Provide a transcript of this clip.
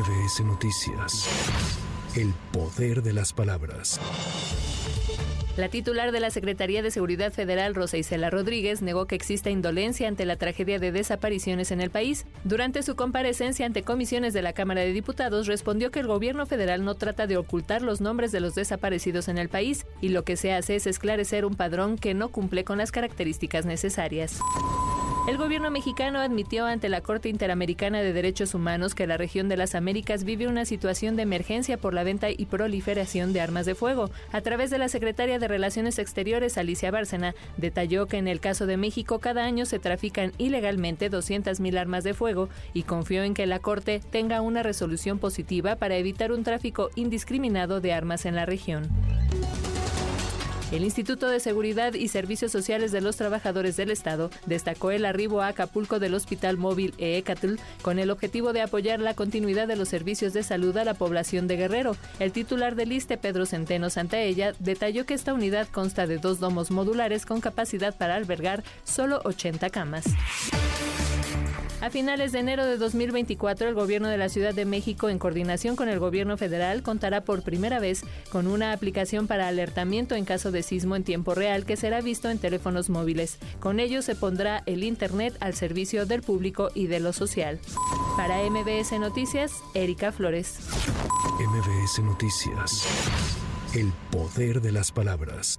MBS Noticias. El poder de las palabras. La titular de la Secretaría de Seguridad Federal, Rosa Isela Rodríguez, negó que exista indolencia ante la tragedia de desapariciones en el país. Durante su comparecencia ante comisiones de la Cámara de Diputados, respondió que el gobierno federal no trata de ocultar los nombres de los desaparecidos en el país y lo que se hace es esclarecer un padrón que no cumple con las características necesarias. El gobierno mexicano admitió ante la Corte Interamericana de Derechos Humanos que la región de las Américas vive una situación de emergencia por la venta y proliferación de armas de fuego. A través de la secretaria de Relaciones Exteriores, Alicia Bárcena, detalló que en el caso de México cada año se trafican ilegalmente 200.000 armas de fuego y confió en que la Corte tenga una resolución positiva para evitar un tráfico indiscriminado de armas en la región. El Instituto de Seguridad y Servicios Sociales de los Trabajadores del Estado destacó el arribo a Acapulco del Hospital Móvil EECATL con el objetivo de apoyar la continuidad de los servicios de salud a la población de Guerrero. El titular del ISTE, Pedro Centeno Santaella, detalló que esta unidad consta de dos domos modulares con capacidad para albergar solo 80 camas. A finales de enero de 2024, el gobierno de la Ciudad de México, en coordinación con el gobierno federal, contará por primera vez con una aplicación para alertamiento en caso de sismo en tiempo real que será visto en teléfonos móviles. Con ello se pondrá el Internet al servicio del público y de lo social. Para MBS Noticias, Erika Flores. MBS Noticias. El poder de las palabras.